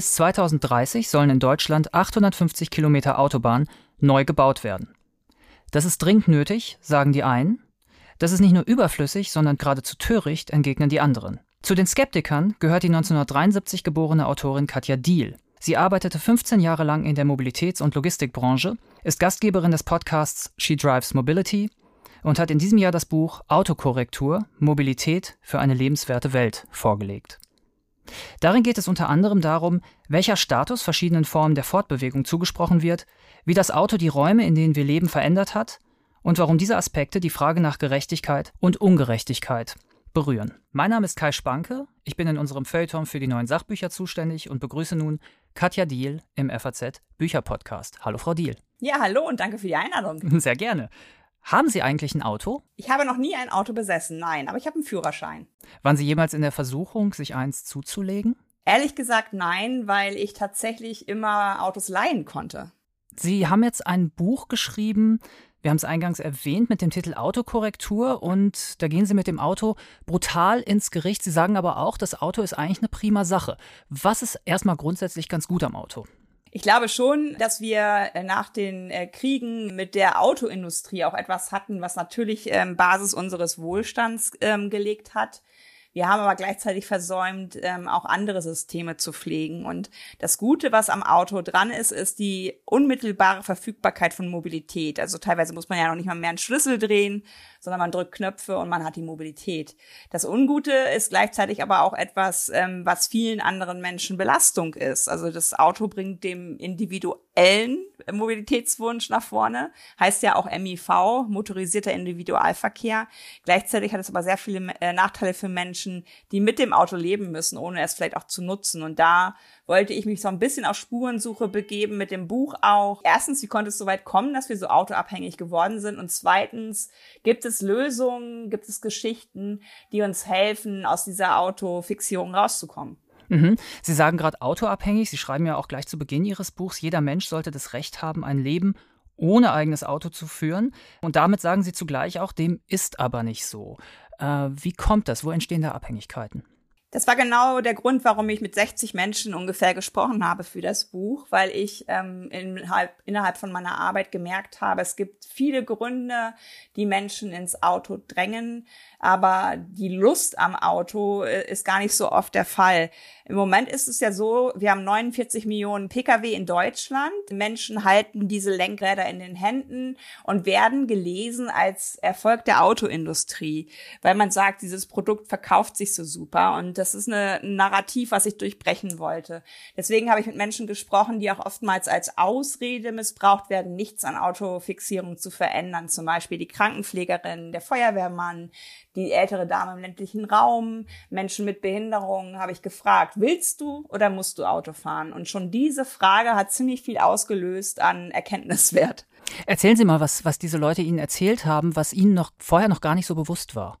Bis 2030 sollen in Deutschland 850 Kilometer Autobahn neu gebaut werden. Das ist dringend nötig, sagen die einen. Das ist nicht nur überflüssig, sondern geradezu töricht, entgegnen die anderen. Zu den Skeptikern gehört die 1973 geborene Autorin Katja Diel. Sie arbeitete 15 Jahre lang in der Mobilitäts- und Logistikbranche, ist Gastgeberin des Podcasts She Drives Mobility und hat in diesem Jahr das Buch Autokorrektur Mobilität für eine lebenswerte Welt vorgelegt. Darin geht es unter anderem darum, welcher Status verschiedenen Formen der Fortbewegung zugesprochen wird, wie das Auto die Räume, in denen wir leben, verändert hat und warum diese Aspekte die Frage nach Gerechtigkeit und Ungerechtigkeit berühren. Mein Name ist Kai Spanke, ich bin in unserem Feuilleton für die neuen Sachbücher zuständig und begrüße nun Katja Diel im FAZ Bücherpodcast. Hallo Frau Diel. Ja, hallo und danke für die Einladung. Sehr gerne. Haben Sie eigentlich ein Auto? Ich habe noch nie ein Auto besessen, nein, aber ich habe einen Führerschein. Waren Sie jemals in der Versuchung, sich eins zuzulegen? Ehrlich gesagt nein, weil ich tatsächlich immer Autos leihen konnte. Sie haben jetzt ein Buch geschrieben, wir haben es eingangs erwähnt mit dem Titel Autokorrektur und da gehen Sie mit dem Auto brutal ins Gericht. Sie sagen aber auch, das Auto ist eigentlich eine prima Sache. Was ist erstmal grundsätzlich ganz gut am Auto? Ich glaube schon, dass wir äh, nach den äh, Kriegen mit der Autoindustrie auch etwas hatten, was natürlich ähm, Basis unseres Wohlstands ähm, gelegt hat. Wir haben aber gleichzeitig versäumt, ähm, auch andere Systeme zu pflegen. Und das Gute, was am Auto dran ist, ist die unmittelbare Verfügbarkeit von Mobilität. Also teilweise muss man ja noch nicht mal mehr einen Schlüssel drehen, sondern man drückt Knöpfe und man hat die Mobilität. Das Ungute ist gleichzeitig aber auch etwas, ähm, was vielen anderen Menschen Belastung ist. Also das Auto bringt dem individuellen Mobilitätswunsch nach vorne, heißt ja auch MIV, motorisierter Individualverkehr. Gleichzeitig hat es aber sehr viele äh, Nachteile für Menschen, die mit dem Auto leben müssen, ohne es vielleicht auch zu nutzen. Und da wollte ich mich so ein bisschen auf Spurensuche begeben mit dem Buch auch. Erstens, wie konnte es so weit kommen, dass wir so autoabhängig geworden sind? Und zweitens, gibt es Lösungen, gibt es Geschichten, die uns helfen, aus dieser Autofixierung rauszukommen? Mhm. Sie sagen gerade autoabhängig. Sie schreiben ja auch gleich zu Beginn Ihres Buchs, jeder Mensch sollte das Recht haben, ein Leben ohne eigenes Auto zu führen. Und damit sagen Sie zugleich auch, dem ist aber nicht so. Äh, wie kommt das? Wo entstehen da Abhängigkeiten? Das war genau der Grund, warum ich mit 60 Menschen ungefähr gesprochen habe für das Buch, weil ich ähm, innerhalb, innerhalb von meiner Arbeit gemerkt habe, es gibt viele Gründe, die Menschen ins Auto drängen, aber die Lust am Auto äh, ist gar nicht so oft der Fall. Im Moment ist es ja so, wir haben 49 Millionen Pkw in Deutschland. Menschen halten diese Lenkräder in den Händen und werden gelesen als Erfolg der Autoindustrie, weil man sagt, dieses Produkt verkauft sich so super und das ist ein Narrativ, was ich durchbrechen wollte. Deswegen habe ich mit Menschen gesprochen, die auch oftmals als Ausrede missbraucht werden, nichts an Autofixierung zu verändern. Zum Beispiel die Krankenpflegerin, der Feuerwehrmann, die ältere Dame im ländlichen Raum, Menschen mit Behinderungen, habe ich gefragt, willst du oder musst du Auto fahren? Und schon diese Frage hat ziemlich viel ausgelöst an Erkenntniswert. Erzählen Sie mal, was, was diese Leute Ihnen erzählt haben, was Ihnen noch vorher noch gar nicht so bewusst war.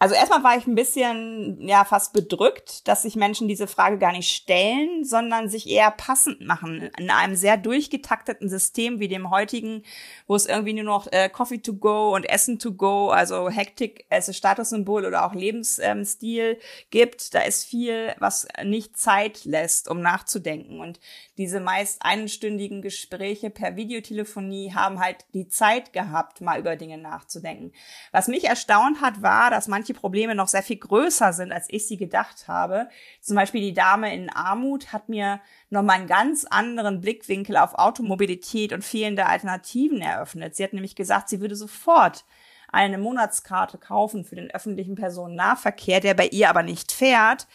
Also erstmal war ich ein bisschen, ja, fast bedrückt, dass sich Menschen diese Frage gar nicht stellen, sondern sich eher passend machen. In einem sehr durchgetakteten System wie dem heutigen, wo es irgendwie nur noch äh, Coffee to go und Essen to go, also Hektik als Statussymbol oder auch Lebensstil ähm, gibt, da ist viel, was nicht Zeit lässt, um nachzudenken. Und diese meist einstündigen Gespräche per Videotelefonie haben halt die Zeit gehabt, mal über Dinge nachzudenken. Was mich erstaunt hat, war, dass manche manche Probleme noch sehr viel größer sind, als ich sie gedacht habe. Zum Beispiel die Dame in Armut hat mir nochmal einen ganz anderen Blickwinkel auf Automobilität und fehlende Alternativen eröffnet. Sie hat nämlich gesagt, sie würde sofort eine Monatskarte kaufen für den öffentlichen Personennahverkehr, der bei ihr aber nicht fährt,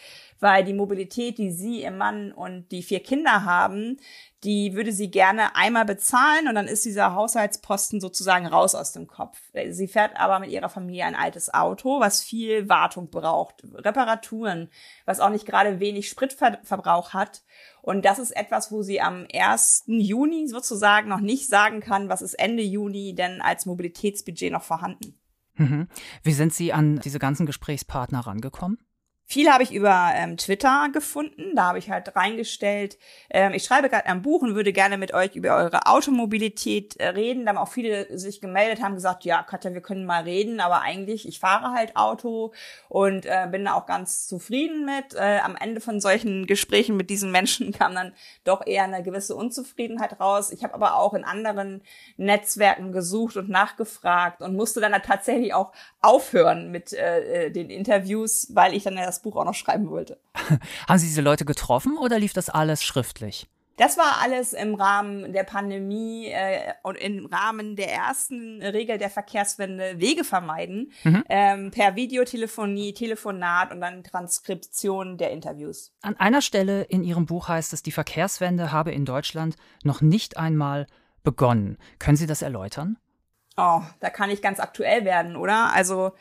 weil die Mobilität, die sie, ihr Mann und die vier Kinder haben, die würde sie gerne einmal bezahlen und dann ist dieser Haushaltsposten sozusagen raus aus dem Kopf. Sie fährt aber mit ihrer Familie ein altes Auto, was viel Wartung braucht, Reparaturen, was auch nicht gerade wenig Spritverbrauch hat. Und das ist etwas, wo sie am 1. Juni sozusagen noch nicht sagen kann, was ist Ende Juni denn als Mobilitätsbudget noch vorhanden. Mhm. Wie sind Sie an diese ganzen Gesprächspartner rangekommen? Viel habe ich über ähm, Twitter gefunden. Da habe ich halt reingestellt, ähm, ich schreibe gerade ein Buch und würde gerne mit euch über eure Automobilität äh, reden. Da haben auch viele sich gemeldet, haben gesagt, ja, Katja, wir können mal reden, aber eigentlich, ich fahre halt Auto und äh, bin da auch ganz zufrieden mit. Äh, am Ende von solchen Gesprächen mit diesen Menschen kam dann doch eher eine gewisse Unzufriedenheit raus. Ich habe aber auch in anderen Netzwerken gesucht und nachgefragt und musste dann da tatsächlich auch aufhören mit äh, äh den Interviews, weil ich dann das Buch auch noch schreiben wollte. Haben Sie diese Leute getroffen oder lief das alles schriftlich? Das war alles im Rahmen der Pandemie äh, und im Rahmen der ersten Regel der Verkehrswende Wege vermeiden, mhm. ähm, per Videotelefonie, Telefonat und dann Transkription der Interviews. An einer Stelle in Ihrem Buch heißt es, die Verkehrswende habe in Deutschland noch nicht einmal begonnen. Können Sie das erläutern? Oh, da kann ich ganz aktuell werden, oder? Also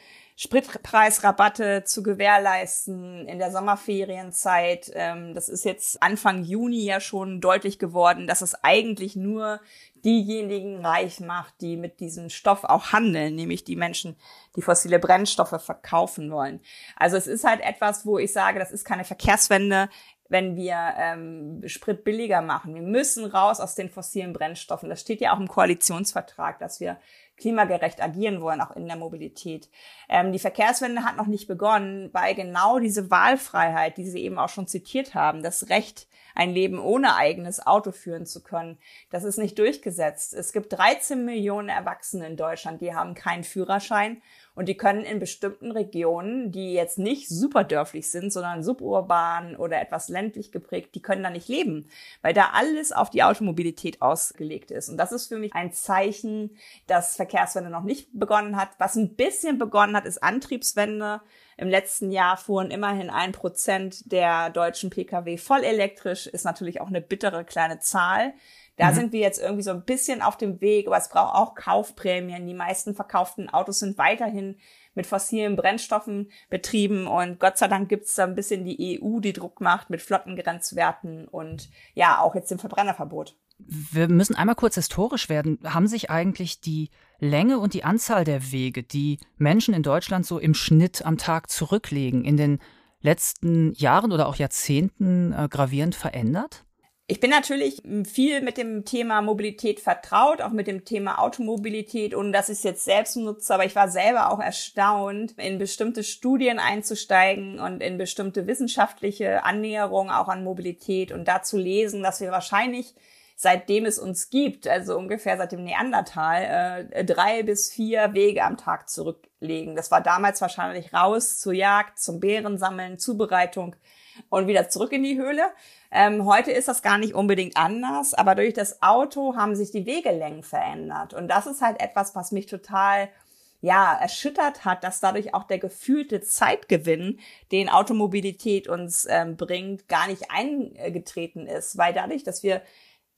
Spritpreisrabatte zu gewährleisten in der Sommerferienzeit. Ähm, das ist jetzt Anfang Juni ja schon deutlich geworden, dass es eigentlich nur diejenigen reich macht, die mit diesem Stoff auch handeln, nämlich die Menschen, die fossile Brennstoffe verkaufen wollen. Also es ist halt etwas, wo ich sage, das ist keine Verkehrswende, wenn wir ähm, Sprit billiger machen. Wir müssen raus aus den fossilen Brennstoffen. Das steht ja auch im Koalitionsvertrag, dass wir klimagerecht agieren wollen, auch in der Mobilität. Ähm, die Verkehrswende hat noch nicht begonnen, weil genau diese Wahlfreiheit, die Sie eben auch schon zitiert haben, das Recht, ein Leben ohne eigenes Auto führen zu können, das ist nicht durchgesetzt. Es gibt 13 Millionen Erwachsene in Deutschland, die haben keinen Führerschein und die können in bestimmten Regionen, die jetzt nicht super dörflich sind, sondern suburban oder etwas ländlich geprägt, die können da nicht leben, weil da alles auf die Automobilität ausgelegt ist. Und das ist für mich ein Zeichen, dass Verkehrswende noch nicht begonnen hat. Was ein bisschen begonnen hat, ist Antriebswende. Im letzten Jahr fuhren immerhin ein Prozent der deutschen Pkw voll elektrisch, ist natürlich auch eine bittere kleine Zahl. Da mhm. sind wir jetzt irgendwie so ein bisschen auf dem Weg, aber es braucht auch Kaufprämien. Die meisten verkauften Autos sind weiterhin mit fossilen Brennstoffen betrieben und Gott sei Dank gibt's da ein bisschen die EU, die Druck macht mit Flottengrenzwerten und ja, auch jetzt dem Verbrennerverbot. Wir müssen einmal kurz historisch werden. Haben sich eigentlich die Länge und die Anzahl der Wege, die Menschen in Deutschland so im Schnitt am Tag zurücklegen, in den letzten Jahren oder auch Jahrzehnten äh, gravierend verändert? Ich bin natürlich viel mit dem Thema Mobilität vertraut, auch mit dem Thema Automobilität, und dass ich es jetzt selbst nutze, aber ich war selber auch erstaunt, in bestimmte Studien einzusteigen und in bestimmte wissenschaftliche Annäherungen auch an Mobilität und da zu lesen, dass wir wahrscheinlich seitdem es uns gibt, also ungefähr seit dem Neandertal, äh, drei bis vier Wege am Tag zurücklegen. Das war damals wahrscheinlich raus zur Jagd, zum Bärensammeln, Zubereitung und wieder zurück in die Höhle. Ähm, heute ist das gar nicht unbedingt anders, aber durch das Auto haben sich die Wegelängen verändert. Und das ist halt etwas, was mich total ja, erschüttert hat, dass dadurch auch der gefühlte Zeitgewinn, den Automobilität uns ähm, bringt, gar nicht eingetreten ist, weil dadurch, dass wir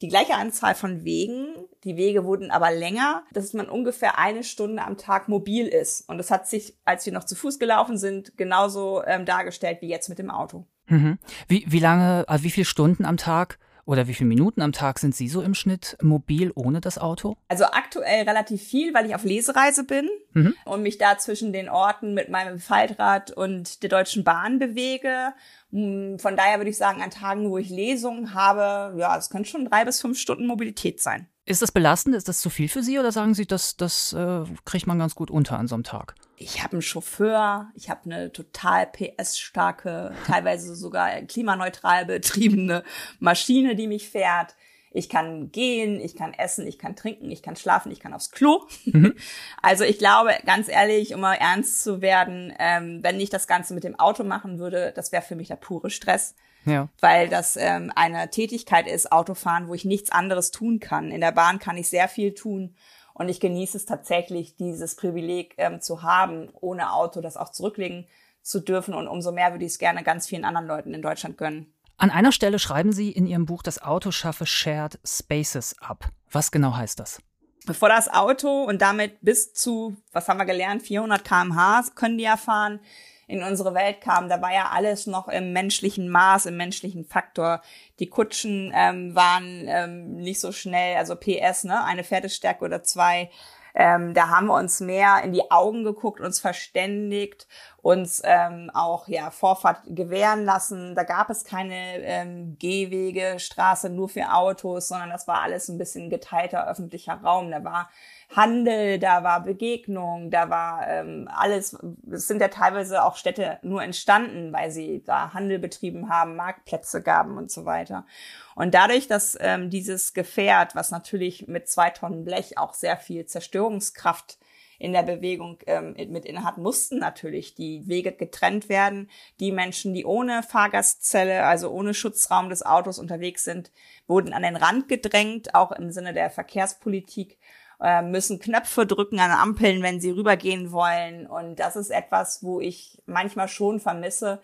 die gleiche Anzahl von Wegen, die Wege wurden aber länger, dass man ungefähr eine Stunde am Tag mobil ist. Und das hat sich, als wir noch zu Fuß gelaufen sind, genauso ähm, dargestellt wie jetzt mit dem Auto. Mhm. Wie, wie lange, also wie viele Stunden am Tag oder wie viele Minuten am Tag sind Sie so im Schnitt mobil ohne das Auto? Also aktuell relativ viel, weil ich auf Lesereise bin mhm. und mich da zwischen den Orten mit meinem Faltrad und der Deutschen Bahn bewege. Hm, von daher würde ich sagen, an Tagen, wo ich Lesungen habe, ja, es können schon drei bis fünf Stunden Mobilität sein. Ist das belastend? Ist das zu viel für Sie oder sagen Sie, das, das äh, kriegt man ganz gut unter an so einem Tag? Ich habe einen Chauffeur, ich habe eine total PS-starke, teilweise sogar klimaneutral betriebene Maschine, die mich fährt. Ich kann gehen, ich kann essen, ich kann trinken, ich kann schlafen, ich kann aufs Klo. Mhm. Also ich glaube, ganz ehrlich, um mal ernst zu werden, ähm, wenn ich das Ganze mit dem Auto machen würde, das wäre für mich der pure Stress. Ja. Weil das ähm, eine Tätigkeit ist, Autofahren, wo ich nichts anderes tun kann. In der Bahn kann ich sehr viel tun und ich genieße es tatsächlich, dieses Privileg ähm, zu haben, ohne Auto das auch zurücklegen zu dürfen. Und umso mehr würde ich es gerne ganz vielen anderen Leuten in Deutschland gönnen. An einer Stelle schreiben Sie in Ihrem Buch, das Auto schaffe Shared Spaces ab. Was genau heißt das? Bevor das Auto und damit bis zu, was haben wir gelernt, 400 kmh können die ja fahren, in unsere Welt kam, da war ja alles noch im menschlichen Maß, im menschlichen Faktor. Die Kutschen ähm, waren ähm, nicht so schnell, also PS, ne, eine Pferdestärke oder zwei. Ähm, da haben wir uns mehr in die Augen geguckt, uns verständigt, uns ähm, auch ja Vorfahrt gewähren lassen. Da gab es keine ähm, Gehwege, Straße nur für Autos, sondern das war alles ein bisschen geteilter öffentlicher Raum. Da war Handel, da war Begegnung, da war ähm, alles. Es sind ja teilweise auch Städte nur entstanden, weil sie da Handel betrieben haben, Marktplätze gaben und so weiter. Und dadurch, dass ähm, dieses Gefährt, was natürlich mit zwei Tonnen Blech auch sehr viel Zerstörungskraft in der Bewegung ähm, mit inne hat, mussten natürlich die Wege getrennt werden. Die Menschen, die ohne Fahrgastzelle, also ohne Schutzraum des Autos unterwegs sind, wurden an den Rand gedrängt, auch im Sinne der Verkehrspolitik. Äh, müssen Knöpfe drücken an Ampeln, wenn sie rübergehen wollen. Und das ist etwas, wo ich manchmal schon vermisse,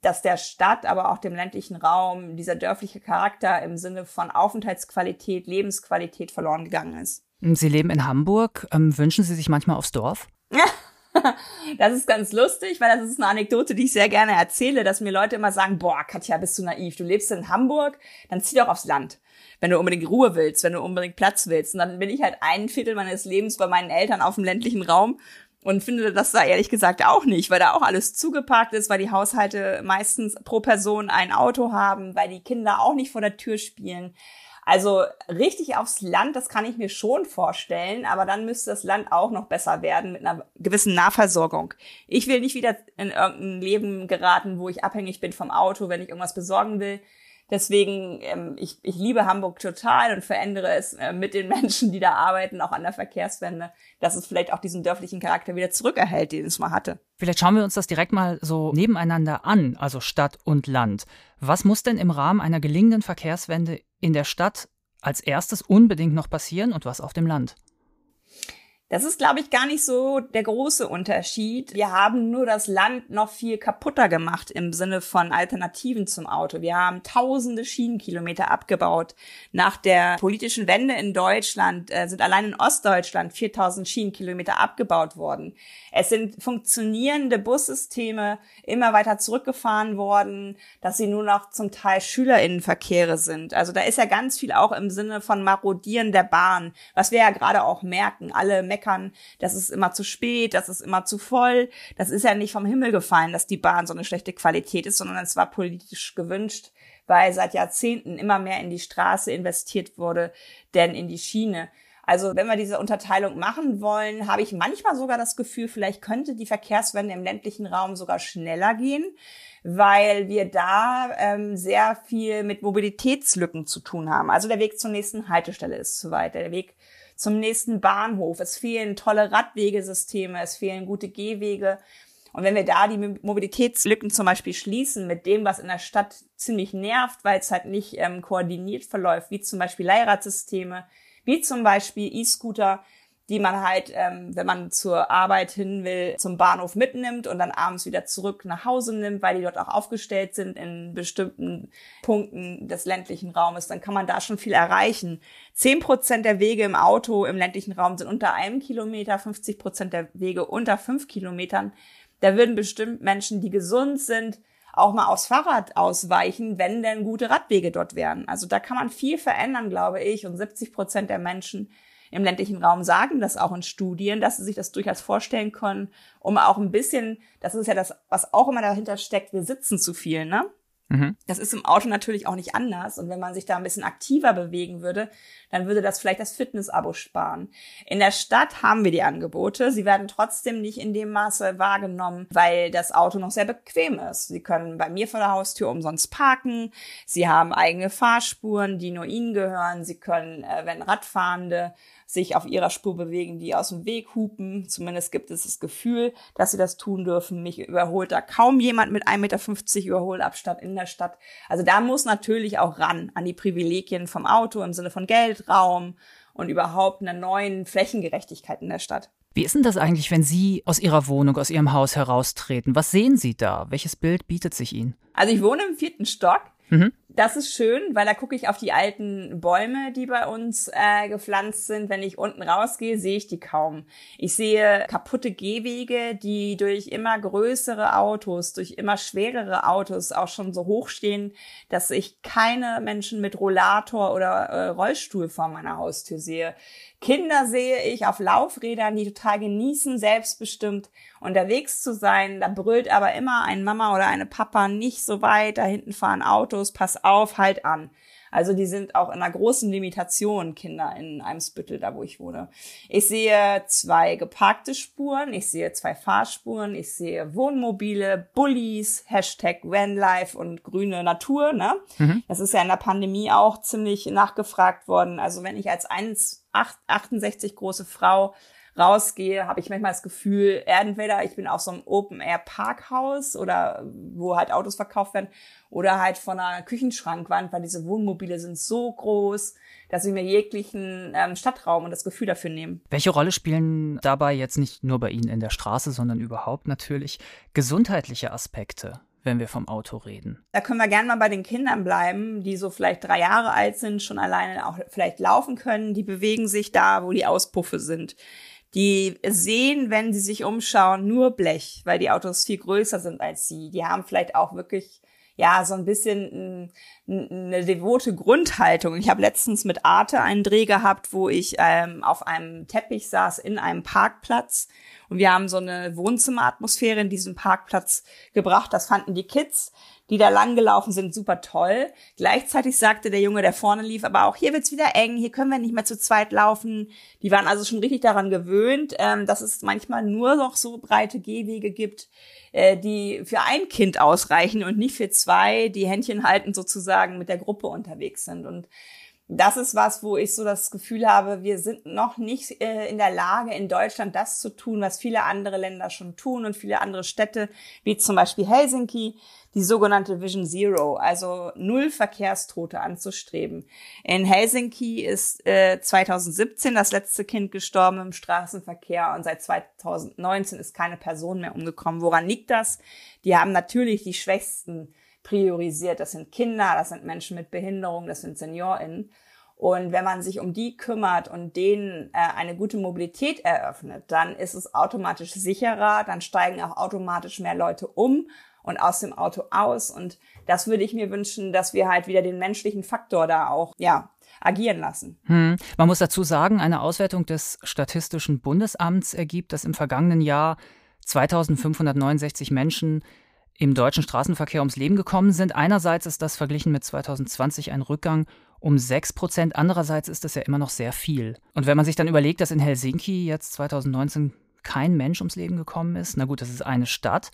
dass der Stadt, aber auch dem ländlichen Raum dieser dörfliche Charakter im Sinne von Aufenthaltsqualität, Lebensqualität verloren gegangen ist. Sie leben in Hamburg. Ähm, wünschen Sie sich manchmal aufs Dorf? das ist ganz lustig, weil das ist eine Anekdote, die ich sehr gerne erzähle, dass mir Leute immer sagen, boah, Katja, bist du naiv. Du lebst in Hamburg, dann zieh doch aufs Land wenn du unbedingt Ruhe willst, wenn du unbedingt Platz willst. Und dann bin ich halt ein Viertel meines Lebens bei meinen Eltern auf dem ländlichen Raum und finde das da ehrlich gesagt auch nicht, weil da auch alles zugeparkt ist, weil die Haushalte meistens pro Person ein Auto haben, weil die Kinder auch nicht vor der Tür spielen. Also richtig aufs Land, das kann ich mir schon vorstellen, aber dann müsste das Land auch noch besser werden mit einer gewissen Nahversorgung. Ich will nicht wieder in irgendein Leben geraten, wo ich abhängig bin vom Auto, wenn ich irgendwas besorgen will. Deswegen, ähm, ich, ich liebe Hamburg total und verändere es äh, mit den Menschen, die da arbeiten, auch an der Verkehrswende, dass es vielleicht auch diesen dörflichen Charakter wieder zurückerhält, den es mal hatte. Vielleicht schauen wir uns das direkt mal so nebeneinander an, also Stadt und Land. Was muss denn im Rahmen einer gelingenden Verkehrswende in der Stadt als erstes unbedingt noch passieren und was auf dem Land? Das ist, glaube ich, gar nicht so der große Unterschied. Wir haben nur das Land noch viel kaputter gemacht im Sinne von Alternativen zum Auto. Wir haben tausende Schienenkilometer abgebaut. Nach der politischen Wende in Deutschland äh, sind allein in Ostdeutschland 4000 Schienenkilometer abgebaut worden. Es sind funktionierende Bussysteme immer weiter zurückgefahren worden, dass sie nur noch zum Teil Schülerinnenverkehre sind. Also da ist ja ganz viel auch im Sinne von Marodieren der Bahn, was wir ja gerade auch merken. Alle meckern, das ist immer zu spät, das ist immer zu voll. Das ist ja nicht vom Himmel gefallen, dass die Bahn so eine schlechte Qualität ist, sondern es war politisch gewünscht, weil seit Jahrzehnten immer mehr in die Straße investiert wurde, denn in die Schiene. Also wenn wir diese Unterteilung machen wollen, habe ich manchmal sogar das Gefühl, vielleicht könnte die Verkehrswende im ländlichen Raum sogar schneller gehen, weil wir da ähm, sehr viel mit Mobilitätslücken zu tun haben. Also der Weg zur nächsten Haltestelle ist zu weit, der Weg zum nächsten Bahnhof. Es fehlen tolle Radwegesysteme, es fehlen gute Gehwege. Und wenn wir da die Mobilitätslücken zum Beispiel schließen mit dem, was in der Stadt ziemlich nervt, weil es halt nicht ähm, koordiniert verläuft, wie zum Beispiel Leihradsysteme, wie zum Beispiel E-Scooter, die man halt, ähm, wenn man zur Arbeit hin will, zum Bahnhof mitnimmt und dann abends wieder zurück nach Hause nimmt, weil die dort auch aufgestellt sind in bestimmten Punkten des ländlichen Raumes, dann kann man da schon viel erreichen. Zehn Prozent der Wege im Auto im ländlichen Raum sind unter einem Kilometer, 50 Prozent der Wege unter fünf Kilometern. Da würden bestimmt Menschen, die gesund sind, auch mal aufs Fahrrad ausweichen, wenn denn gute Radwege dort wären. Also da kann man viel verändern, glaube ich. Und 70 Prozent der Menschen im ländlichen Raum sagen das auch in Studien, dass sie sich das durchaus vorstellen können, um auch ein bisschen, das ist ja das, was auch immer dahinter steckt, wir sitzen zu viel, ne? Mhm. Das ist im Auto natürlich auch nicht anders. Und wenn man sich da ein bisschen aktiver bewegen würde, dann würde das vielleicht das Fitness-Abo sparen. In der Stadt haben wir die Angebote. Sie werden trotzdem nicht in dem Maße wahrgenommen, weil das Auto noch sehr bequem ist. Sie können bei mir vor der Haustür umsonst parken. Sie haben eigene Fahrspuren, die nur ihnen gehören. Sie können, äh, wenn Radfahrende sich auf ihrer Spur bewegen, die aus dem Weg hupen. Zumindest gibt es das Gefühl, dass sie das tun dürfen. Mich überholt da kaum jemand mit 1,50 Meter Überholabstand in der Stadt. Also da muss natürlich auch ran an die Privilegien vom Auto im Sinne von Geld, Raum und überhaupt einer neuen Flächengerechtigkeit in der Stadt. Wie ist denn das eigentlich, wenn Sie aus Ihrer Wohnung, aus Ihrem Haus heraustreten? Was sehen Sie da? Welches Bild bietet sich Ihnen? Also ich wohne im vierten Stock. Mhm das ist schön, weil da gucke ich auf die alten Bäume, die bei uns äh, gepflanzt sind. Wenn ich unten rausgehe, sehe ich die kaum. Ich sehe kaputte Gehwege, die durch immer größere Autos, durch immer schwerere Autos auch schon so hoch stehen, dass ich keine Menschen mit Rollator oder äh, Rollstuhl vor meiner Haustür sehe. Kinder sehe ich auf Laufrädern, die total genießen, selbstbestimmt unterwegs zu sein. Da brüllt aber immer ein Mama oder eine Papa nicht so weit, da hinten fahren Autos, pass halt an. Also die sind auch in einer großen Limitation, Kinder in Eimsbüttel, da wo ich wohne. Ich sehe zwei geparkte Spuren, ich sehe zwei Fahrspuren, ich sehe Wohnmobile, Bullies, Hashtag Vanlife und grüne Natur. Ne? Mhm. Das ist ja in der Pandemie auch ziemlich nachgefragt worden. Also wenn ich als 1,68 große Frau rausgehe, habe ich manchmal das Gefühl, entweder ich bin auf so einem Open-Air-Parkhaus oder wo halt Autos verkauft werden oder halt von einer Küchenschrankwand, weil diese Wohnmobile sind so groß, dass sie mir jeglichen ähm, Stadtraum und das Gefühl dafür nehmen. Welche Rolle spielen dabei jetzt nicht nur bei Ihnen in der Straße, sondern überhaupt natürlich gesundheitliche Aspekte? wenn wir vom Auto reden. Da können wir gerne mal bei den Kindern bleiben, die so vielleicht drei Jahre alt sind, schon alleine auch vielleicht laufen können. Die bewegen sich da, wo die Auspuffe sind. Die sehen, wenn sie sich umschauen, nur Blech, weil die Autos viel größer sind als sie. Die haben vielleicht auch wirklich ja so ein bisschen eine devote Grundhaltung. Ich habe letztens mit Arte einen Dreh gehabt, wo ich ähm, auf einem Teppich saß in einem Parkplatz und wir haben so eine Wohnzimmeratmosphäre in diesem Parkplatz gebracht. Das fanden die Kids die da langgelaufen sind, super toll. Gleichzeitig sagte der Junge, der vorne lief, aber auch hier wird's wieder eng, hier können wir nicht mehr zu zweit laufen. Die waren also schon richtig daran gewöhnt, ähm, dass es manchmal nur noch so breite Gehwege gibt, äh, die für ein Kind ausreichen und nicht für zwei, die Händchen halten sozusagen mit der Gruppe unterwegs sind. Und das ist was, wo ich so das Gefühl habe, wir sind noch nicht äh, in der Lage, in Deutschland das zu tun, was viele andere Länder schon tun und viele andere Städte, wie zum Beispiel Helsinki, die sogenannte Vision Zero, also null Verkehrstote anzustreben. In Helsinki ist äh, 2017 das letzte Kind gestorben im Straßenverkehr und seit 2019 ist keine Person mehr umgekommen. Woran liegt das? Die haben natürlich die Schwächsten priorisiert. Das sind Kinder, das sind Menschen mit Behinderung, das sind SeniorInnen. Und wenn man sich um die kümmert und denen äh, eine gute Mobilität eröffnet, dann ist es automatisch sicherer, dann steigen auch automatisch mehr Leute um und aus dem Auto aus. Und das würde ich mir wünschen, dass wir halt wieder den menschlichen Faktor da auch, ja, agieren lassen. Hm. Man muss dazu sagen, eine Auswertung des Statistischen Bundesamts ergibt, dass im vergangenen Jahr 2569 Menschen im deutschen Straßenverkehr ums Leben gekommen sind. Einerseits ist das verglichen mit 2020 ein Rückgang um 6 Prozent, andererseits ist das ja immer noch sehr viel. Und wenn man sich dann überlegt, dass in Helsinki jetzt 2019 kein Mensch ums Leben gekommen ist, na gut, das ist eine Stadt,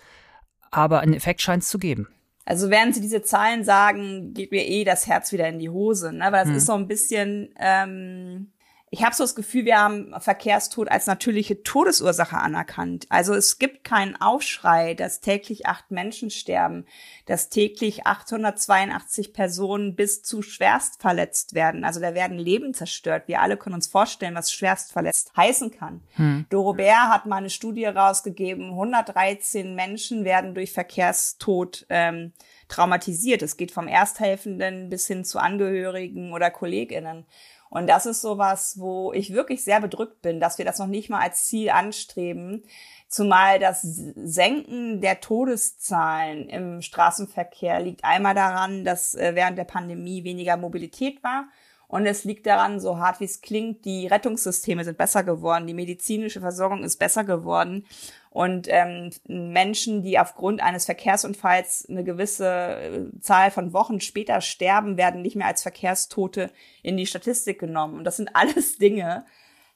aber einen Effekt scheint es zu geben. Also während sie diese Zahlen sagen, geht mir eh das Herz wieder in die Hose, ne? weil das hm. ist so ein bisschen ähm, ich habe so das Gefühl, wir haben Verkehrstod als natürliche Todesursache anerkannt. Also es gibt keinen Aufschrei, dass täglich acht Menschen sterben, dass täglich 882 Personen bis zu schwerst verletzt werden. Also da werden Leben zerstört. Wir alle können uns vorstellen, was schwerst verletzt heißen kann. Hm. Dorobert hat mal eine Studie rausgegeben, 113 Menschen werden durch Verkehrstod ähm, traumatisiert. Es geht vom Ersthelfenden bis hin zu Angehörigen oder KollegInnen. Und das ist sowas, wo ich wirklich sehr bedrückt bin, dass wir das noch nicht mal als Ziel anstreben. Zumal das Senken der Todeszahlen im Straßenverkehr liegt einmal daran, dass äh, während der Pandemie weniger Mobilität war. Und es liegt daran, so hart wie es klingt, die Rettungssysteme sind besser geworden, die medizinische Versorgung ist besser geworden. Und ähm, Menschen, die aufgrund eines Verkehrsunfalls eine gewisse äh, Zahl von Wochen später sterben, werden nicht mehr als Verkehrstote in die Statistik genommen. Und das sind alles Dinge,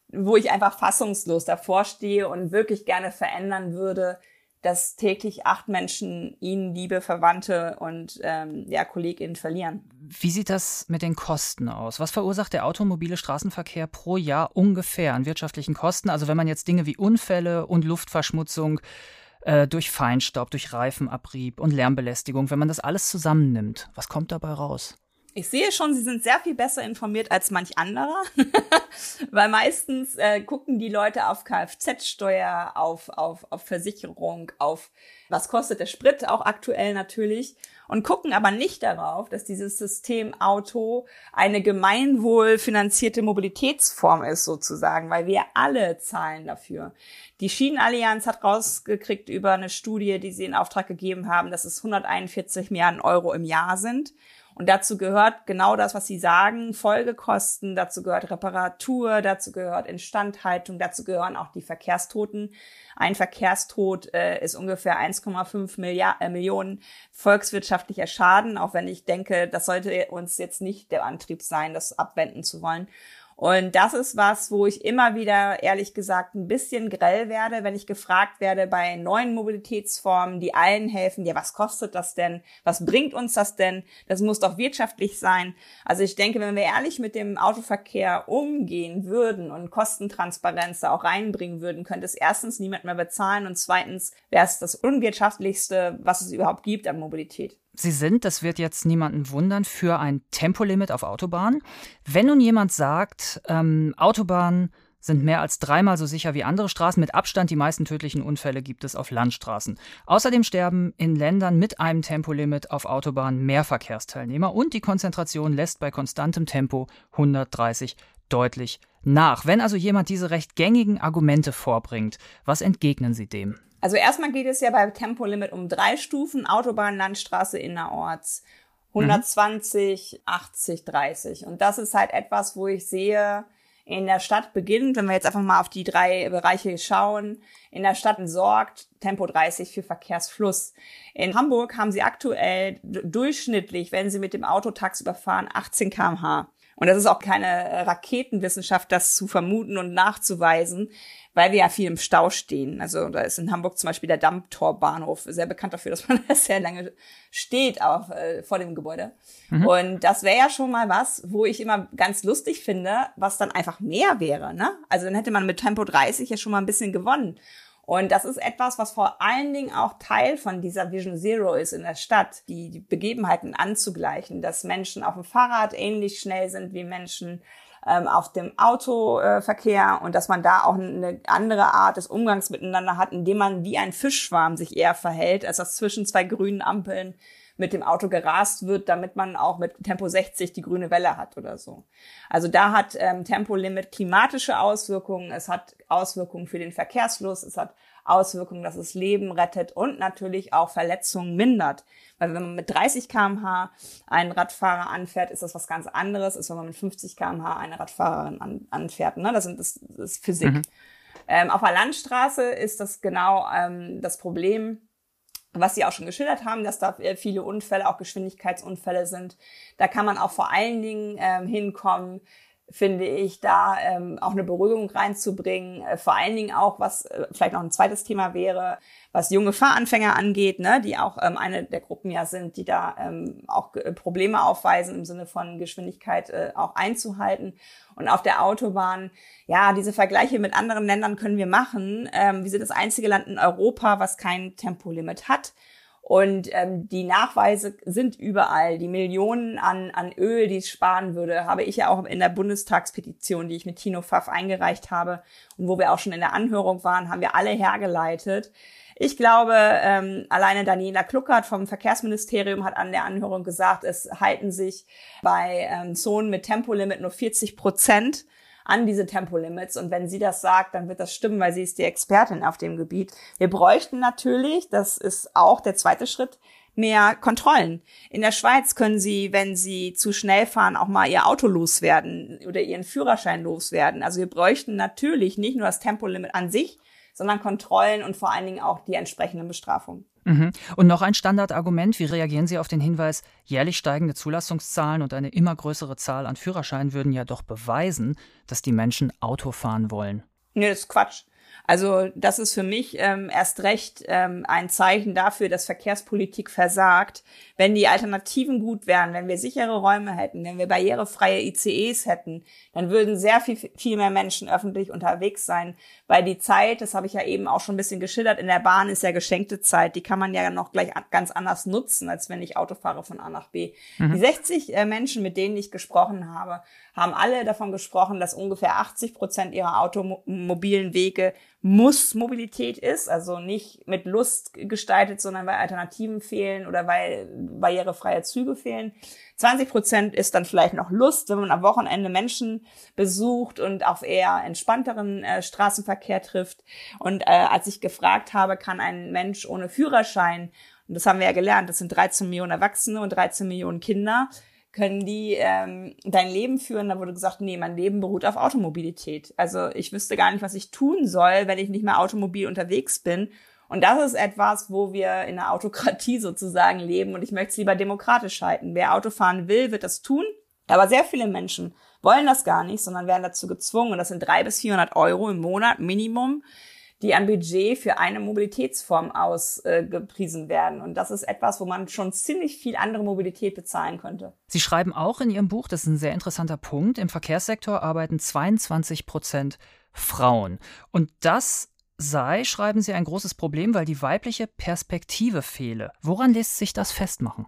wo ich einfach fassungslos davor stehe und wirklich gerne verändern würde, dass täglich acht Menschen ihnen liebe Verwandte und ähm, ja, KollegInnen verlieren. Wie sieht das mit den Kosten aus? Was verursacht der automobile Straßenverkehr pro Jahr ungefähr an wirtschaftlichen Kosten? Also wenn man jetzt Dinge wie Unfälle und Luftverschmutzung äh, durch Feinstaub, durch Reifenabrieb und Lärmbelästigung, wenn man das alles zusammennimmt, was kommt dabei raus? Ich sehe schon, sie sind sehr viel besser informiert als manch anderer, weil meistens äh, gucken die Leute auf Kfz-Steuer, auf, auf, auf Versicherung, auf was kostet der Sprit, auch aktuell natürlich, und gucken aber nicht darauf, dass dieses System Auto eine gemeinwohlfinanzierte Mobilitätsform ist sozusagen, weil wir alle zahlen dafür. Die Schienenallianz hat rausgekriegt über eine Studie, die sie in Auftrag gegeben haben, dass es 141 Milliarden Euro im Jahr sind. Und dazu gehört genau das, was Sie sagen, Folgekosten, dazu gehört Reparatur, dazu gehört Instandhaltung, dazu gehören auch die Verkehrstoten. Ein Verkehrstod äh, ist ungefähr 1,5 äh, Millionen volkswirtschaftlicher Schaden, auch wenn ich denke, das sollte uns jetzt nicht der Antrieb sein, das abwenden zu wollen. Und das ist was, wo ich immer wieder, ehrlich gesagt, ein bisschen grell werde, wenn ich gefragt werde bei neuen Mobilitätsformen, die allen helfen, ja, was kostet das denn? Was bringt uns das denn? Das muss doch wirtschaftlich sein. Also ich denke, wenn wir ehrlich mit dem Autoverkehr umgehen würden und Kostentransparenz da auch reinbringen würden, könnte es erstens niemand mehr bezahlen und zweitens wäre es das unwirtschaftlichste, was es überhaupt gibt an Mobilität. Sie sind, das wird jetzt niemanden wundern, für ein Tempolimit auf Autobahnen. Wenn nun jemand sagt, ähm, Autobahnen sind mehr als dreimal so sicher wie andere Straßen. Mit Abstand die meisten tödlichen Unfälle gibt es auf Landstraßen. Außerdem sterben in Ländern mit einem Tempolimit auf Autobahnen mehr Verkehrsteilnehmer und die Konzentration lässt bei konstantem Tempo 130 deutlich nach. Wenn also jemand diese recht gängigen Argumente vorbringt, was entgegnen Sie dem? Also erstmal geht es ja bei Tempolimit um drei Stufen, Autobahn, Landstraße, innerorts. 120, mhm. 80, 30. Und das ist halt etwas, wo ich sehe, in der Stadt beginnt, wenn wir jetzt einfach mal auf die drei Bereiche schauen, in der Stadt sorgt Tempo 30 für Verkehrsfluss. In Hamburg haben sie aktuell durchschnittlich, wenn sie mit dem Auto tagsüber fahren, 18 kmh. Und das ist auch keine Raketenwissenschaft, das zu vermuten und nachzuweisen, weil wir ja viel im Stau stehen. Also da ist in Hamburg zum Beispiel der Dammtorbahnhof sehr bekannt dafür, dass man da sehr lange steht auf, äh, vor dem Gebäude. Mhm. Und das wäre ja schon mal was, wo ich immer ganz lustig finde, was dann einfach mehr wäre. Ne? Also dann hätte man mit Tempo 30 ja schon mal ein bisschen gewonnen. Und das ist etwas, was vor allen Dingen auch Teil von dieser Vision Zero ist in der Stadt, die, Begebenheiten anzugleichen, dass Menschen auf dem Fahrrad ähnlich schnell sind wie Menschen ähm, auf dem Autoverkehr äh, und dass man da auch eine andere Art des Umgangs miteinander hat, indem man wie ein Fischschwarm sich eher verhält, als das zwischen zwei grünen Ampeln mit dem Auto gerast wird, damit man auch mit Tempo 60 die grüne Welle hat oder so. Also da hat ähm, Tempolimit klimatische Auswirkungen, es hat Auswirkungen für den Verkehrsfluss, es hat Auswirkungen, dass es Leben rettet und natürlich auch Verletzungen mindert. Weil wenn man mit 30 kmh einen Radfahrer anfährt, ist das was ganz anderes, als wenn man mit 50 kmh eine Radfahrerin an, anfährt. Ne? Das, sind, das, ist Physik. Mhm. Ähm, auf der Landstraße ist das genau ähm, das Problem, was Sie auch schon geschildert haben, dass da viele Unfälle, auch Geschwindigkeitsunfälle sind. Da kann man auch vor allen Dingen ähm, hinkommen, finde ich, da ähm, auch eine Beruhigung reinzubringen. Äh, vor allen Dingen auch, was äh, vielleicht noch ein zweites Thema wäre, was junge Fahranfänger angeht, ne, die auch ähm, eine der Gruppen ja sind, die da ähm, auch äh, Probleme aufweisen im Sinne von Geschwindigkeit äh, auch einzuhalten. Und auf der Autobahn, ja, diese Vergleiche mit anderen Ländern können wir machen. Ähm, wir sind das einzige Land in Europa, was kein Tempolimit hat. Und ähm, die Nachweise sind überall. Die Millionen an, an Öl, die es sparen würde, habe ich ja auch in der Bundestagspetition, die ich mit Tino Pfaff eingereicht habe und wo wir auch schon in der Anhörung waren, haben wir alle hergeleitet. Ich glaube, ähm, alleine Daniela Kluckert vom Verkehrsministerium hat an der Anhörung gesagt, es halten sich bei ähm, Zonen mit Tempolimit nur 40 Prozent an diese Tempolimits. Und wenn sie das sagt, dann wird das stimmen, weil sie ist die Expertin auf dem Gebiet. Wir bräuchten natürlich, das ist auch der zweite Schritt, mehr Kontrollen. In der Schweiz können Sie, wenn Sie zu schnell fahren, auch mal Ihr Auto loswerden oder Ihren Führerschein loswerden. Also wir bräuchten natürlich nicht nur das Tempolimit an sich, sondern Kontrollen und vor allen Dingen auch die entsprechenden Bestrafungen. Mhm. Und noch ein Standardargument, wie reagieren Sie auf den Hinweis, jährlich steigende Zulassungszahlen und eine immer größere Zahl an Führerscheinen würden ja doch beweisen, dass die Menschen Auto fahren wollen? Nee, das ist Quatsch. Also das ist für mich ähm, erst recht ähm, ein Zeichen dafür, dass Verkehrspolitik versagt. Wenn die Alternativen gut wären, wenn wir sichere Räume hätten, wenn wir barrierefreie ICEs hätten, dann würden sehr viel, viel mehr Menschen öffentlich unterwegs sein. Weil die Zeit, das habe ich ja eben auch schon ein bisschen geschildert, in der Bahn ist ja geschenkte Zeit. Die kann man ja noch gleich ganz anders nutzen, als wenn ich Auto fahre von A nach B. Mhm. Die 60 äh, Menschen, mit denen ich gesprochen habe, haben alle davon gesprochen, dass ungefähr 80 Prozent ihrer automobilen Wege muss Mobilität ist, also nicht mit Lust gestaltet, sondern weil Alternativen fehlen oder weil barrierefreie Züge fehlen. 20 Prozent ist dann vielleicht noch Lust, wenn man am Wochenende Menschen besucht und auf eher entspannteren äh, Straßenverkehr trifft. Und äh, als ich gefragt habe, kann ein Mensch ohne Führerschein und das haben wir ja gelernt, das sind 13 Millionen Erwachsene und 13 Millionen Kinder, können die ähm, dein Leben führen? Da wurde gesagt, nee, mein Leben beruht auf Automobilität. Also ich wüsste gar nicht, was ich tun soll, wenn ich nicht mehr automobil unterwegs bin. Und das ist etwas, wo wir in einer Autokratie sozusagen leben und ich möchte es lieber demokratisch halten. Wer Auto fahren will, wird das tun. Aber sehr viele Menschen wollen das gar nicht, sondern werden dazu gezwungen. Und das sind drei bis 400 Euro im Monat Minimum, die an Budget für eine Mobilitätsform ausgepriesen äh, werden. Und das ist etwas, wo man schon ziemlich viel andere Mobilität bezahlen könnte. Sie schreiben auch in Ihrem Buch, das ist ein sehr interessanter Punkt, im Verkehrssektor arbeiten 22 Prozent Frauen. Und das sei, schreiben Sie, ein großes Problem, weil die weibliche Perspektive fehle. Woran lässt sich das festmachen?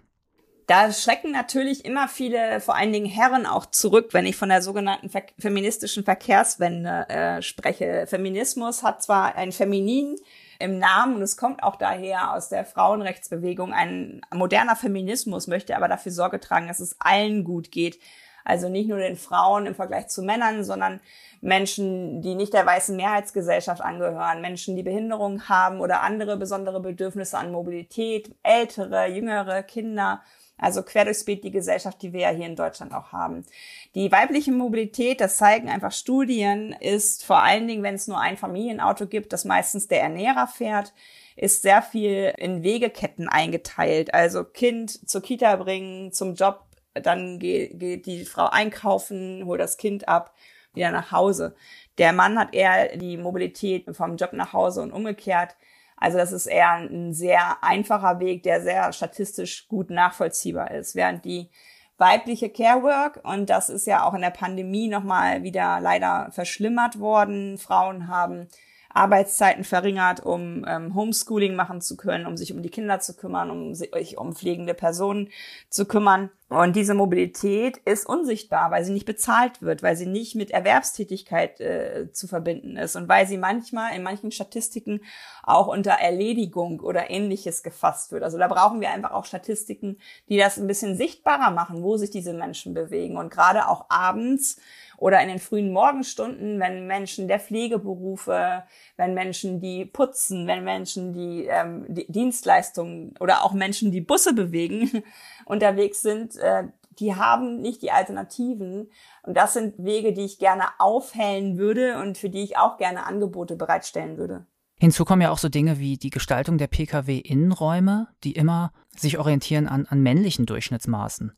Da schrecken natürlich immer viele, vor allen Dingen Herren auch zurück, wenn ich von der sogenannten Ver feministischen Verkehrswende äh, spreche. Feminismus hat zwar ein Feminin im Namen und es kommt auch daher aus der Frauenrechtsbewegung. Ein moderner Feminismus möchte aber dafür Sorge tragen, dass es allen gut geht. Also nicht nur den Frauen im Vergleich zu Männern, sondern Menschen, die nicht der weißen Mehrheitsgesellschaft angehören, Menschen, die Behinderung haben oder andere besondere Bedürfnisse an Mobilität, ältere, jüngere Kinder also quer durchs Bild die Gesellschaft, die wir ja hier in Deutschland auch haben. Die weibliche Mobilität, das zeigen einfach Studien, ist vor allen Dingen, wenn es nur ein Familienauto gibt, das meistens der Ernährer fährt, ist sehr viel in Wegeketten eingeteilt. Also Kind zur Kita bringen, zum Job, dann geht, die Frau einkaufen, holt das Kind ab, wieder nach Hause. Der Mann hat eher die Mobilität vom Job nach Hause und umgekehrt. Also das ist eher ein sehr einfacher Weg, der sehr statistisch gut nachvollziehbar ist, während die weibliche Carework und das ist ja auch in der Pandemie nochmal wieder leider verschlimmert worden. Frauen haben Arbeitszeiten verringert, um ähm, Homeschooling machen zu können, um sich um die Kinder zu kümmern, um sich um pflegende Personen zu kümmern. Und diese Mobilität ist unsichtbar, weil sie nicht bezahlt wird, weil sie nicht mit Erwerbstätigkeit äh, zu verbinden ist und weil sie manchmal in manchen Statistiken auch unter Erledigung oder ähnliches gefasst wird. Also da brauchen wir einfach auch Statistiken, die das ein bisschen sichtbarer machen, wo sich diese Menschen bewegen. Und gerade auch abends oder in den frühen Morgenstunden, wenn Menschen der Pflegeberufe, wenn Menschen, die putzen, wenn Menschen, die, ähm, die Dienstleistungen oder auch Menschen, die Busse bewegen, unterwegs sind, äh, die haben nicht die Alternativen. Und das sind Wege, die ich gerne aufhellen würde und für die ich auch gerne Angebote bereitstellen würde. Hinzu kommen ja auch so Dinge wie die Gestaltung der Pkw-Innenräume, die immer sich orientieren an, an männlichen Durchschnittsmaßen.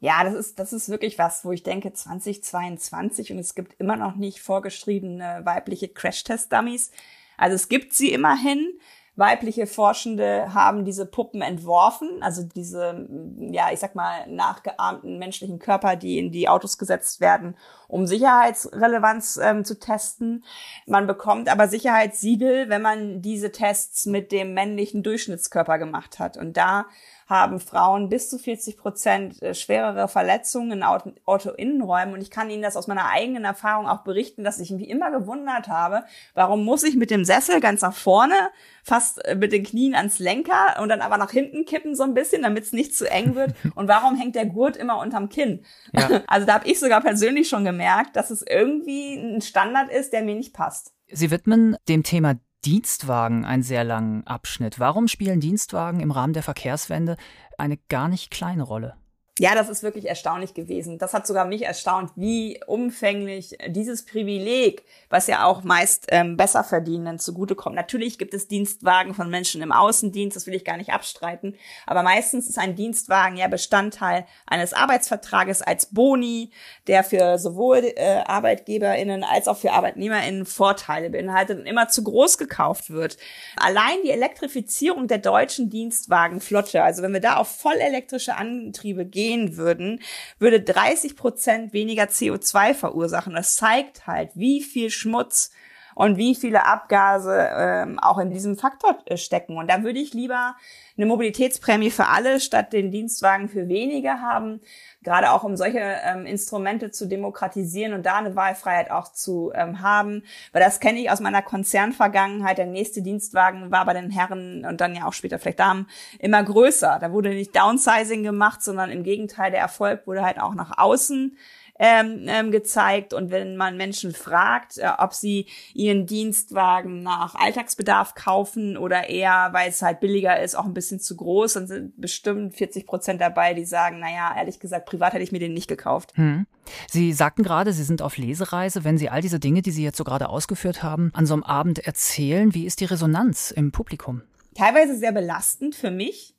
Ja, das ist, das ist wirklich was, wo ich denke 2022 und es gibt immer noch nicht vorgeschriebene weibliche Crash-Test-Dummies. Also es gibt sie immerhin. Weibliche Forschende haben diese Puppen entworfen, also diese, ja, ich sag mal, nachgeahmten menschlichen Körper, die in die Autos gesetzt werden, um Sicherheitsrelevanz ähm, zu testen. Man bekommt aber Sicherheitssiegel, wenn man diese Tests mit dem männlichen Durchschnittskörper gemacht hat. Und da haben Frauen bis zu 40 Prozent äh, schwerere Verletzungen in Autoinnenräumen. Und ich kann Ihnen das aus meiner eigenen Erfahrung auch berichten, dass ich mich immer gewundert habe, warum muss ich mit dem Sessel ganz nach vorne, fast äh, mit den Knien ans Lenker und dann aber nach hinten kippen so ein bisschen, damit es nicht zu eng wird. Und warum hängt der Gurt immer unterm Kinn? Ja. Also da habe ich sogar persönlich schon gemerkt, dass es irgendwie ein Standard ist, der mir nicht passt. Sie widmen dem Thema Dienstwagen einen sehr langen Abschnitt. Warum spielen Dienstwagen im Rahmen der Verkehrswende eine gar nicht kleine Rolle? Ja, das ist wirklich erstaunlich gewesen. Das hat sogar mich erstaunt, wie umfänglich dieses Privileg, was ja auch meist ähm, Besserverdienenden zugutekommt. Natürlich gibt es Dienstwagen von Menschen im Außendienst, das will ich gar nicht abstreiten. Aber meistens ist ein Dienstwagen ja Bestandteil eines Arbeitsvertrages als Boni, der für sowohl äh, ArbeitgeberInnen als auch für ArbeitnehmerInnen Vorteile beinhaltet und immer zu groß gekauft wird. Allein die Elektrifizierung der deutschen Dienstwagenflotte, also wenn wir da auf vollelektrische Antriebe gehen, gehen würden, würde 30 Prozent weniger CO2 verursachen. Das zeigt halt, wie viel Schmutz und wie viele Abgase ähm, auch in diesem Faktor äh, stecken. Und da würde ich lieber eine Mobilitätsprämie für alle statt den Dienstwagen für wenige haben, gerade auch um solche ähm, Instrumente zu demokratisieren und da eine Wahlfreiheit auch zu ähm, haben. Weil das kenne ich aus meiner Konzernvergangenheit. Der nächste Dienstwagen war bei den Herren und dann ja auch später vielleicht Damen immer größer. Da wurde nicht Downsizing gemacht, sondern im Gegenteil, der Erfolg wurde halt auch nach außen ähm, ähm, gezeigt. Und wenn man Menschen fragt, äh, ob sie ihren Dienstwagen nach Alltagsbedarf kaufen oder eher, weil es halt billiger ist, auch ein bisschen zu groß, dann sind bestimmt 40 Prozent dabei, die sagen, naja, ehrlich gesagt, privat hätte ich mir den nicht gekauft. Hm. Sie sagten gerade, Sie sind auf Lesereise. Wenn Sie all diese Dinge, die Sie jetzt so gerade ausgeführt haben, an so einem Abend erzählen, wie ist die Resonanz im Publikum? Teilweise sehr belastend für mich,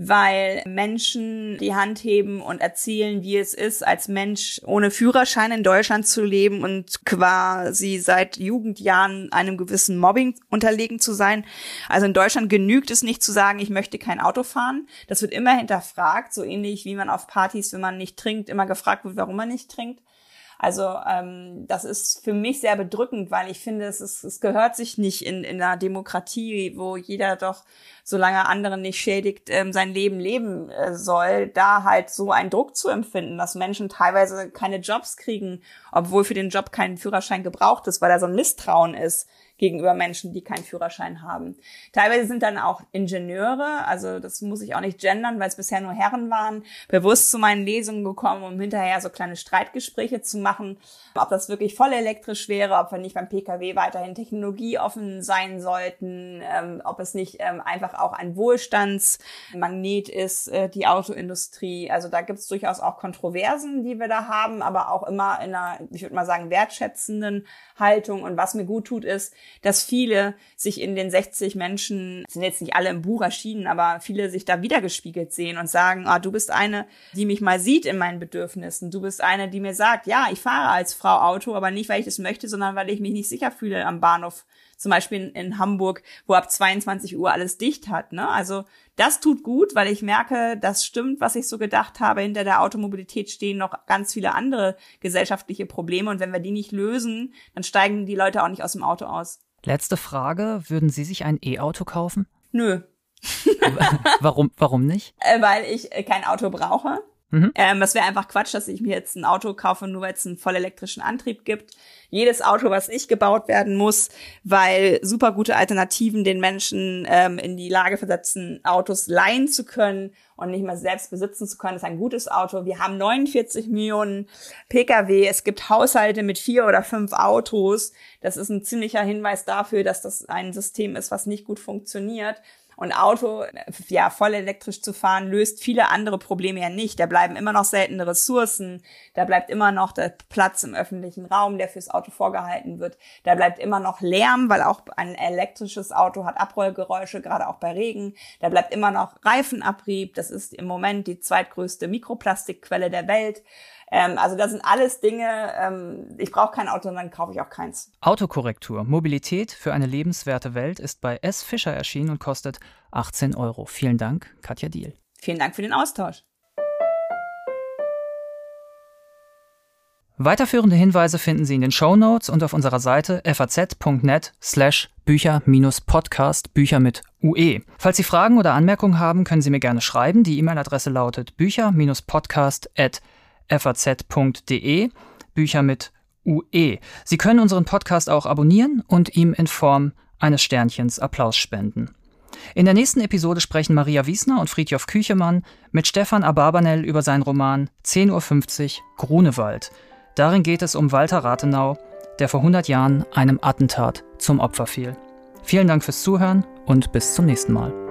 weil Menschen die Hand heben und erzählen, wie es ist, als Mensch ohne Führerschein in Deutschland zu leben und quasi seit Jugendjahren einem gewissen Mobbing unterlegen zu sein. Also in Deutschland genügt es nicht zu sagen, ich möchte kein Auto fahren. Das wird immer hinterfragt, so ähnlich wie man auf Partys, wenn man nicht trinkt, immer gefragt wird, warum man nicht trinkt. Also ähm, das ist für mich sehr bedrückend, weil ich finde, es, ist, es gehört sich nicht in, in einer Demokratie, wo jeder doch, solange anderen nicht schädigt, ähm, sein Leben leben äh, soll, da halt so einen Druck zu empfinden, dass Menschen teilweise keine Jobs kriegen, obwohl für den Job kein Führerschein gebraucht ist, weil da so ein Misstrauen ist gegenüber Menschen, die keinen Führerschein haben. Teilweise sind dann auch Ingenieure, also das muss ich auch nicht gendern, weil es bisher nur Herren waren, bewusst zu meinen Lesungen gekommen, um hinterher so kleine Streitgespräche zu machen, ob das wirklich voll elektrisch wäre, ob wir nicht beim Pkw weiterhin technologieoffen sein sollten, ähm, ob es nicht ähm, einfach auch ein Wohlstandsmagnet ist, äh, die Autoindustrie. Also da gibt es durchaus auch Kontroversen, die wir da haben, aber auch immer in einer, ich würde mal sagen, wertschätzenden Haltung. Und was mir gut tut, ist, dass viele sich in den 60 Menschen, sind jetzt nicht alle im Buch erschienen, aber viele sich da wiedergespiegelt sehen und sagen, ah, du bist eine, die mich mal sieht in meinen Bedürfnissen. Du bist eine, die mir sagt, ja, ich fahre als Frau Auto, aber nicht, weil ich das möchte, sondern weil ich mich nicht sicher fühle am Bahnhof zum Beispiel in, in, Hamburg, wo ab 22 Uhr alles dicht hat. Ne? Also das tut gut, weil ich merke, das stimmt, was ich so gedacht habe. Hinter der Automobilität stehen noch ganz viele andere gesellschaftliche Probleme und wenn wir die nicht lösen, dann steigen die Leute auch nicht aus dem Auto aus. Letzte Frage, würden Sie sich ein E-Auto kaufen? Nö. warum, warum nicht? Äh, weil ich äh, kein Auto brauche. Mhm. Ähm, das wäre einfach Quatsch, dass ich mir jetzt ein Auto kaufe, nur weil es einen voll elektrischen Antrieb gibt. Jedes Auto, was nicht gebaut werden muss, weil super gute Alternativen den Menschen ähm, in die Lage versetzen, Autos leihen zu können und nicht mehr selbst besitzen zu können, ist ein gutes Auto. Wir haben 49 Millionen Pkw. Es gibt Haushalte mit vier oder fünf Autos. Das ist ein ziemlicher Hinweis dafür, dass das ein System ist, was nicht gut funktioniert. Und Auto, ja, voll elektrisch zu fahren, löst viele andere Probleme ja nicht. Da bleiben immer noch seltene Ressourcen, da bleibt immer noch der Platz im öffentlichen Raum, der fürs Auto vorgehalten wird. Da bleibt immer noch Lärm, weil auch ein elektrisches Auto hat Abrollgeräusche, gerade auch bei Regen. Da bleibt immer noch Reifenabrieb. Das ist im Moment die zweitgrößte Mikroplastikquelle der Welt. Ähm, also das sind alles Dinge, ähm, ich brauche kein Auto und dann kaufe ich auch keins. Autokorrektur. Mobilität für eine lebenswerte Welt ist bei S. Fischer erschienen und kostet 18 Euro. Vielen Dank, Katja Diel. Vielen Dank für den Austausch. Weiterführende Hinweise finden Sie in den Show Notes und auf unserer Seite faz.net slash Bücher-Podcast, Bücher mit UE. Falls Sie Fragen oder Anmerkungen haben, können Sie mir gerne schreiben. Die E-Mail-Adresse lautet bücher-podcast at faz.de, Bücher mit UE. Sie können unseren Podcast auch abonnieren und ihm in Form eines Sternchens Applaus spenden. In der nächsten Episode sprechen Maria Wiesner und Friedjof Küchemann mit Stefan Abarbanel über seinen Roman 10.50 Uhr Grunewald. Darin geht es um Walter Rathenau, der vor 100 Jahren einem Attentat zum Opfer fiel. Vielen Dank fürs Zuhören und bis zum nächsten Mal.